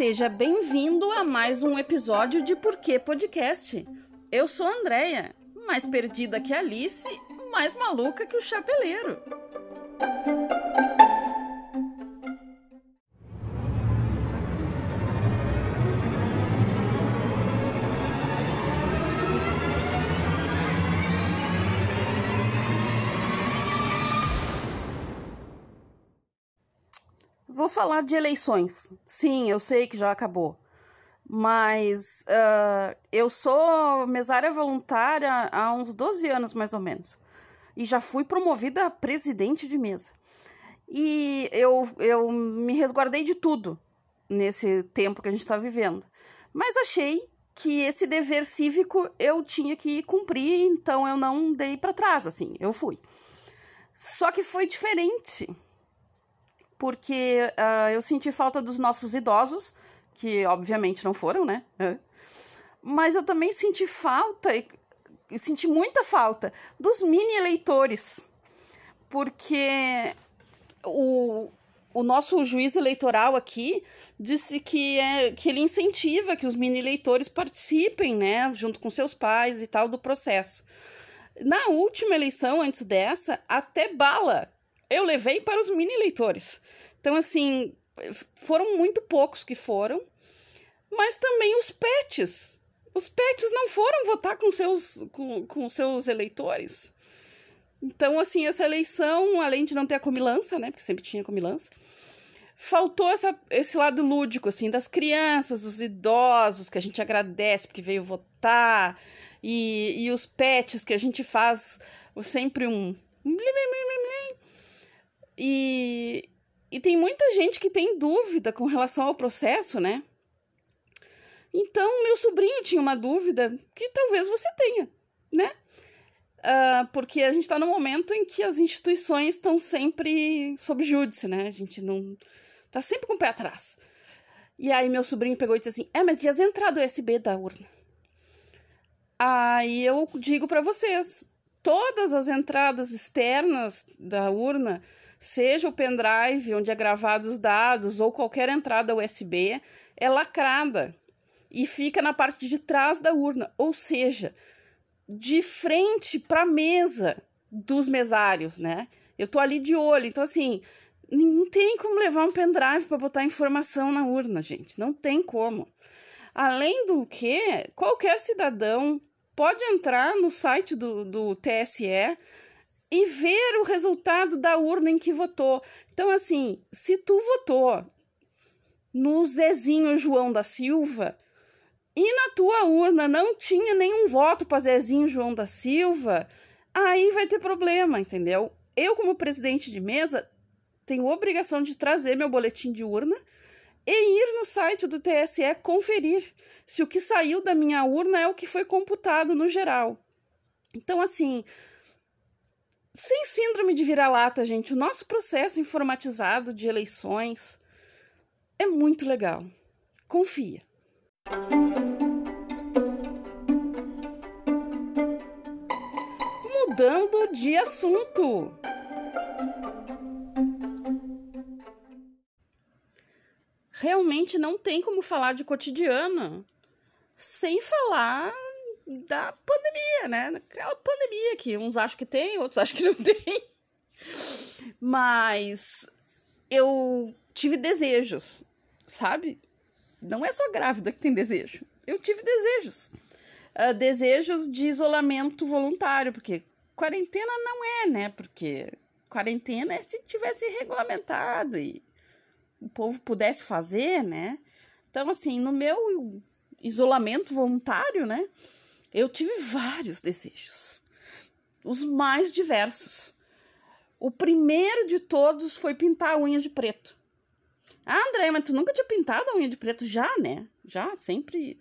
Seja bem-vindo a mais um episódio de Porquê Podcast. Eu sou a Andrea, mais perdida que Alice, mais maluca que o chapeleiro. Vou falar de eleições. Sim, eu sei que já acabou. Mas uh, eu sou mesária voluntária há uns 12 anos, mais ou menos. E já fui promovida a presidente de mesa. E eu, eu me resguardei de tudo nesse tempo que a gente está vivendo. Mas achei que esse dever cívico eu tinha que cumprir, então eu não dei para trás, assim, eu fui. Só que foi diferente porque uh, eu senti falta dos nossos idosos, que obviamente não foram, né? Mas eu também senti falta, e senti muita falta, dos mini eleitores, porque o, o nosso juiz eleitoral aqui disse que, é, que ele incentiva que os mini eleitores participem, né, junto com seus pais e tal, do processo. Na última eleição, antes dessa, até bala eu levei para os mini leitores. Então, assim, foram muito poucos que foram, mas também os pets. Os pets não foram votar com seus, com, com seus eleitores. Então, assim, essa eleição, além de não ter a comilança, né? Porque sempre tinha comilança, faltou essa, esse lado lúdico, assim, das crianças, dos idosos, que a gente agradece porque veio votar, e, e os pets que a gente faz sempre um. E, e tem muita gente que tem dúvida com relação ao processo, né? Então, meu sobrinho tinha uma dúvida que talvez você tenha, né? Uh, porque a gente está no momento em que as instituições estão sempre sob júdice, né? A gente não. tá sempre com o pé atrás. E aí, meu sobrinho pegou e disse assim: É, mas e as entradas USB da urna? Aí eu digo para vocês: todas as entradas externas da urna seja o pendrive onde é gravado os dados ou qualquer entrada USB, é lacrada e fica na parte de trás da urna, ou seja, de frente para a mesa dos mesários, né? Eu tô ali de olho, então assim, não tem como levar um pendrive para botar informação na urna, gente, não tem como. Além do que, qualquer cidadão pode entrar no site do, do TSE e ver o resultado da urna em que votou. Então, assim, se tu votou no Zezinho João da Silva e na tua urna não tinha nenhum voto para Zezinho João da Silva, aí vai ter problema, entendeu? Eu, como presidente de mesa, tenho obrigação de trazer meu boletim de urna e ir no site do TSE conferir se o que saiu da minha urna é o que foi computado no geral. Então, assim, sem síndrome de vira-lata, gente, o nosso processo informatizado de eleições é muito legal. Confia. Mudando de assunto. Realmente não tem como falar de cotidiano sem falar da pandemia, né? Aquela pandemia que uns acham que tem, outros acham que não tem. Mas eu tive desejos, sabe? Não é só grávida que tem desejo. Eu tive desejos. Uh, desejos de isolamento voluntário, porque quarentena não é, né? Porque quarentena é se tivesse regulamentado e o povo pudesse fazer, né? Então, assim, no meu isolamento voluntário, né? Eu tive vários desejos, os mais diversos. O primeiro de todos foi pintar a unha de preto. Ah, André, mas tu nunca tinha pintado a unha de preto? Já, né? Já, sempre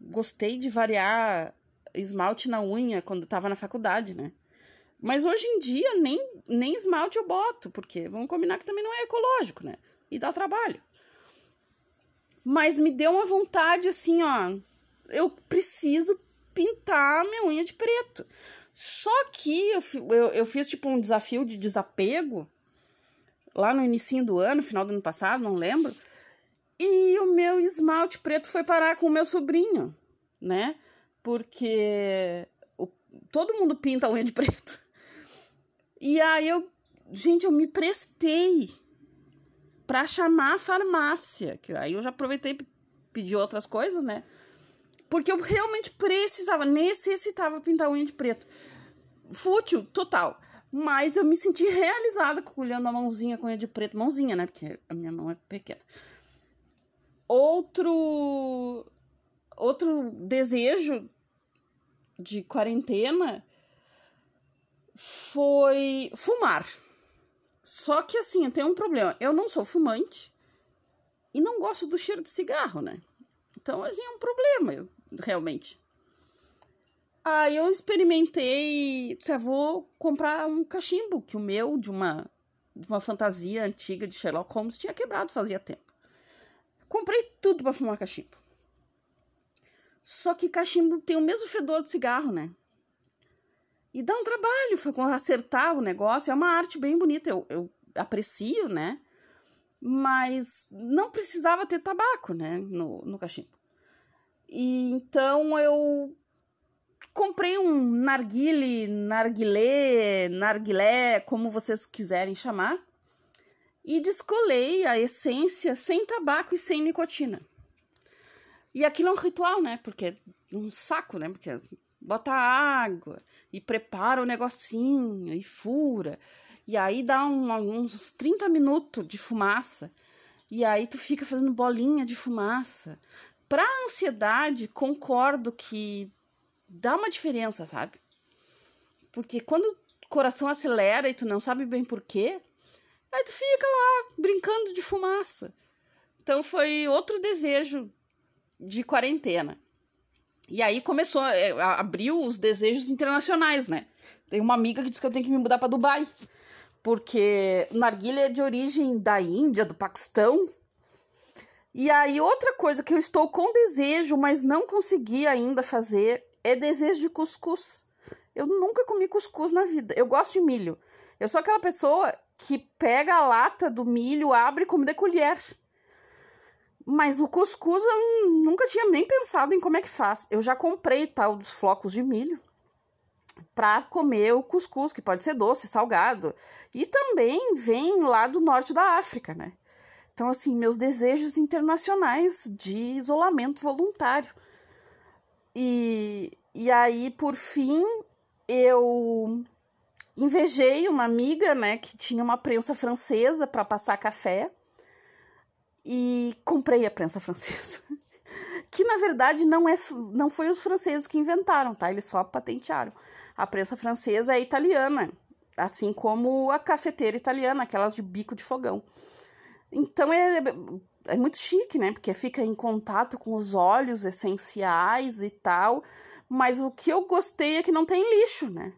gostei de variar esmalte na unha quando estava na faculdade, né? Mas hoje em dia nem, nem esmalte eu boto, porque vamos combinar que também não é ecológico, né? E dá trabalho. Mas me deu uma vontade assim, ó. Eu preciso pintar minha unha de preto. Só que eu, eu, eu fiz tipo um desafio de desapego lá no início do ano, final do ano passado, não lembro. E o meu esmalte preto foi parar com o meu sobrinho, né? Porque o, todo mundo pinta a unha de preto. E aí eu, gente, eu me prestei para chamar a farmácia, que aí eu já aproveitei pedi outras coisas, né? Porque eu realmente precisava, necessitava pintar unha de preto. Fútil, total. Mas eu me senti realizada olhando a mãozinha com unha de preto. Mãozinha, né? Porque a minha mão é pequena. Outro. Outro desejo de quarentena foi fumar. Só que assim, tem um problema. Eu não sou fumante e não gosto do cheiro de cigarro, né? Então, assim, é um problema, realmente. Aí eu experimentei, disse, ah, vou comprar um cachimbo, que o meu, de uma, de uma fantasia antiga de Sherlock Holmes, tinha quebrado fazia tempo. Comprei tudo para fumar cachimbo. Só que cachimbo tem o mesmo fedor de cigarro, né? E dá um trabalho acertar o negócio. É uma arte bem bonita, eu, eu aprecio, né? Mas não precisava ter tabaco, né? No, no cachimbo. E então eu comprei um narguile, narguilé, narguilé, como vocês quiserem chamar, e descolei a essência sem tabaco e sem nicotina. E aquilo é um ritual, né? Porque é um saco, né? Porque bota água e prepara o negocinho e fura. E aí dá um, uns 30 minutos de fumaça. E aí tu fica fazendo bolinha de fumaça. Pra ansiedade, concordo que dá uma diferença, sabe? Porque quando o coração acelera e tu não sabe bem por quê, aí tu fica lá brincando de fumaça. Então foi outro desejo de quarentena. E aí começou, é, abriu os desejos internacionais, né? Tem uma amiga que disse que eu tenho que me mudar para Dubai, porque narguilha é de origem da Índia, do Paquistão. E aí outra coisa que eu estou com desejo, mas não consegui ainda fazer, é desejo de cuscuz. Eu nunca comi cuscuz na vida. Eu gosto de milho. Eu sou aquela pessoa que pega a lata do milho, abre como de colher. Mas o cuscuz eu nunca tinha nem pensado em como é que faz. Eu já comprei tal dos flocos de milho para comer o cuscuz, que pode ser doce, salgado. E também vem lá do norte da África, né? Então, assim, meus desejos internacionais de isolamento voluntário. E, e aí, por fim, eu invejei uma amiga, né, que tinha uma prensa francesa para passar café e comprei a prensa francesa. que na verdade não é não foi os franceses que inventaram, tá? Eles só patentearam. A prensa francesa é italiana, assim como a cafeteira italiana, aquelas de bico de fogão. Então é, é muito chique, né? Porque fica em contato com os óleos essenciais e tal. Mas o que eu gostei é que não tem lixo, né?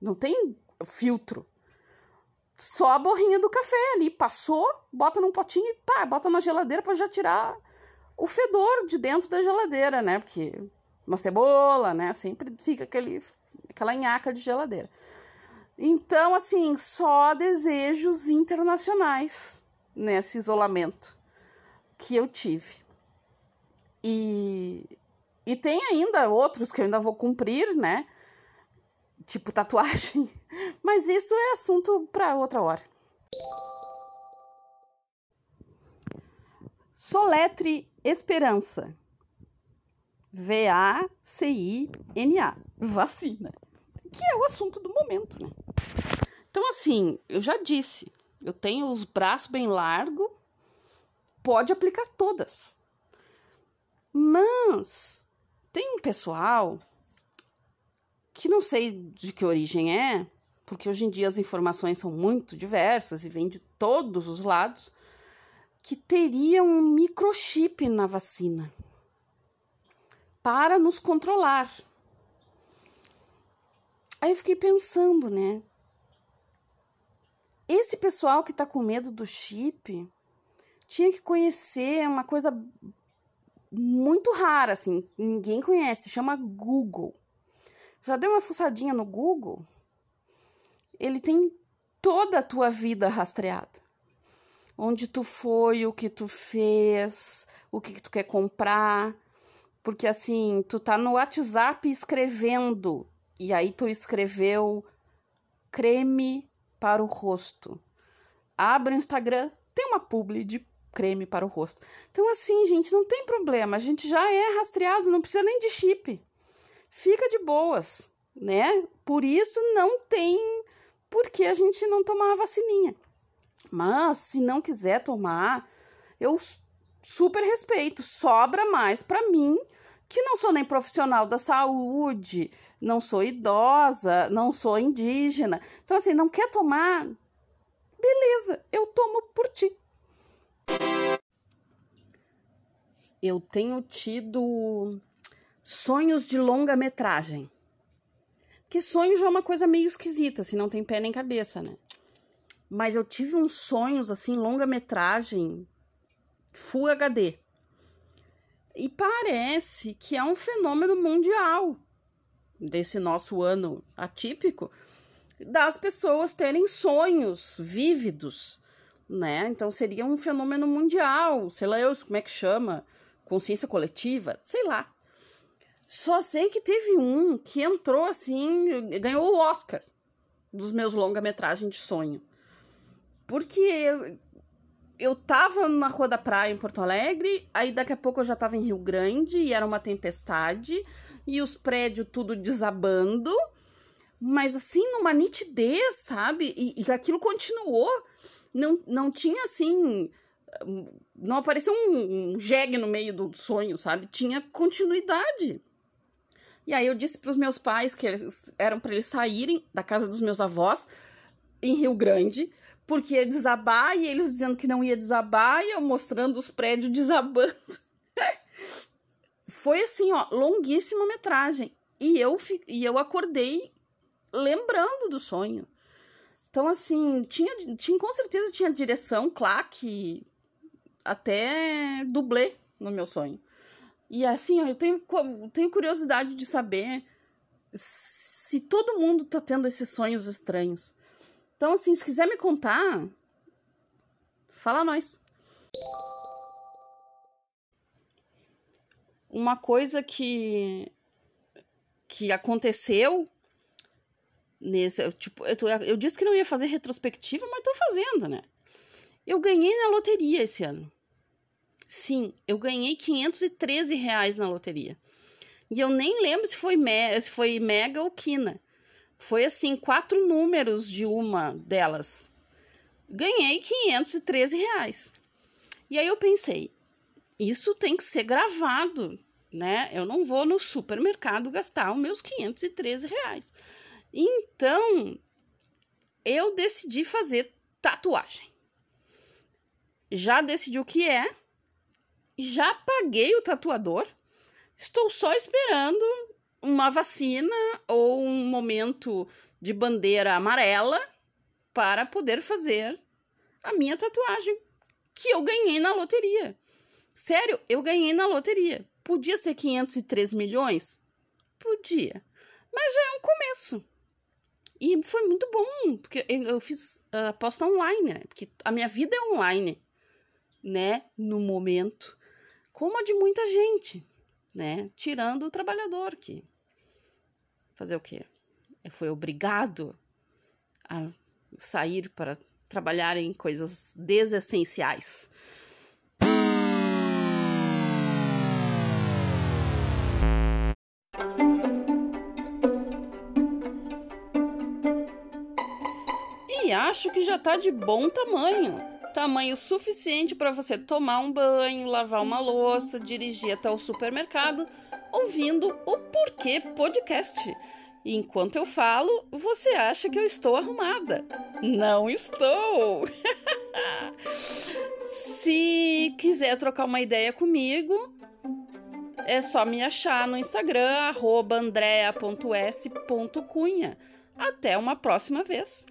Não tem filtro só a borrinha do café ali. Passou, bota num potinho e pá, bota na geladeira para já tirar o fedor de dentro da geladeira, né? Porque uma cebola, né? Sempre fica aquele, aquela nhaca de geladeira. Então, assim, só desejos internacionais nesse isolamento que eu tive. E, e tem ainda outros que eu ainda vou cumprir, né? tipo tatuagem. Mas isso é assunto para outra hora. Soletre Esperança. V-A-C-I-N-A. Vacina. Que é o assunto do momento, né? Então, assim, eu já disse, eu tenho os braços bem largos, pode aplicar todas. Mas tem um pessoal que não sei de que origem é, porque hoje em dia as informações são muito diversas e vêm de todos os lados, que teria um microchip na vacina para nos controlar. Aí eu fiquei pensando, né? Esse pessoal que tá com medo do chip tinha que conhecer uma coisa muito rara, assim, ninguém conhece, chama Google. Já deu uma fuçadinha no Google? Ele tem toda a tua vida rastreada. onde tu foi, o que tu fez, o que, que tu quer comprar. Porque assim, tu tá no WhatsApp escrevendo, e aí tu escreveu creme para o rosto. Abre o Instagram, tem uma publi de creme para o rosto. Então, assim, gente, não tem problema. A gente já é rastreado, não precisa nem de chip. Fica de boas, né? Por isso não tem por que a gente não tomar a vacininha. Mas, se não quiser tomar, eu super respeito. Sobra mais para mim, que não sou nem profissional da saúde, não sou idosa, não sou indígena. Então, assim, não quer tomar? Beleza, eu tomo por ti. Eu tenho tido sonhos de longa-metragem. Que sonho já é uma coisa meio esquisita, assim, não tem pé nem cabeça, né? Mas eu tive uns sonhos, assim, longa-metragem, Full HD. E parece que é um fenômeno mundial desse nosso ano atípico das pessoas terem sonhos vívidos, né? Então seria um fenômeno mundial, sei lá eu, como é que chama? Consciência coletiva, sei lá. Só sei que teve um que entrou assim, ganhou o Oscar dos meus longa-metragem de sonho. Porque eu, tava na Rua da Praia em Porto Alegre, aí daqui a pouco eu já tava em Rio Grande e era uma tempestade e os prédios tudo desabando, mas assim, numa nitidez, sabe? E, e aquilo continuou. Não, não tinha assim. Não apareceu um, um jegue no meio do sonho, sabe? Tinha continuidade. E aí eu disse para os meus pais que eles eram para eles saírem da casa dos meus avós em Rio Grande, porque ia desabar e eles dizendo que não ia desabar e eu mostrando os prédios desabando. Foi assim, ó, longuíssima metragem. E eu, e eu acordei lembrando do sonho. Então, assim, tinha, tinha com certeza tinha direção, claque, até dublê no meu sonho. E assim, ó, eu tenho, tenho curiosidade de saber se todo mundo tá tendo esses sonhos estranhos. Então, assim, se quiser me contar, fala nós. Uma coisa que que aconteceu nesse, tipo, eu, eu disse que não ia fazer retrospectiva, mas tô fazendo, né? Eu ganhei na loteria esse ano. Sim, eu ganhei 513 reais na loteria. E eu nem lembro se foi, me, se foi Mega ou Quina. Foi assim, quatro números de uma delas. Ganhei 513 reais. E aí eu pensei, isso tem que ser gravado, né? Eu não vou no supermercado gastar os meus 513 reais. Então, eu decidi fazer tatuagem. Já decidi o que é, já paguei o tatuador, estou só esperando uma vacina ou um momento de bandeira amarela para poder fazer a minha tatuagem que eu ganhei na loteria. Sério, eu ganhei na loteria. Podia ser 503 milhões? Podia. Mas já é um começo. E foi muito bom, porque eu fiz aposta online, né? Porque a minha vida é online, né? No momento. Como a de muita gente, né? Tirando o trabalhador que fazer o quê? Foi obrigado a sair para trabalhar em coisas desessenciais. E acho que já tá de bom tamanho. Tamanho suficiente para você tomar um banho, lavar uma louça, dirigir até o supermercado ouvindo o Porquê Podcast. Enquanto eu falo, você acha que eu estou arrumada. Não estou! Se quiser trocar uma ideia comigo, é só me achar no Instagram, andrea.s.cunha. Até uma próxima vez!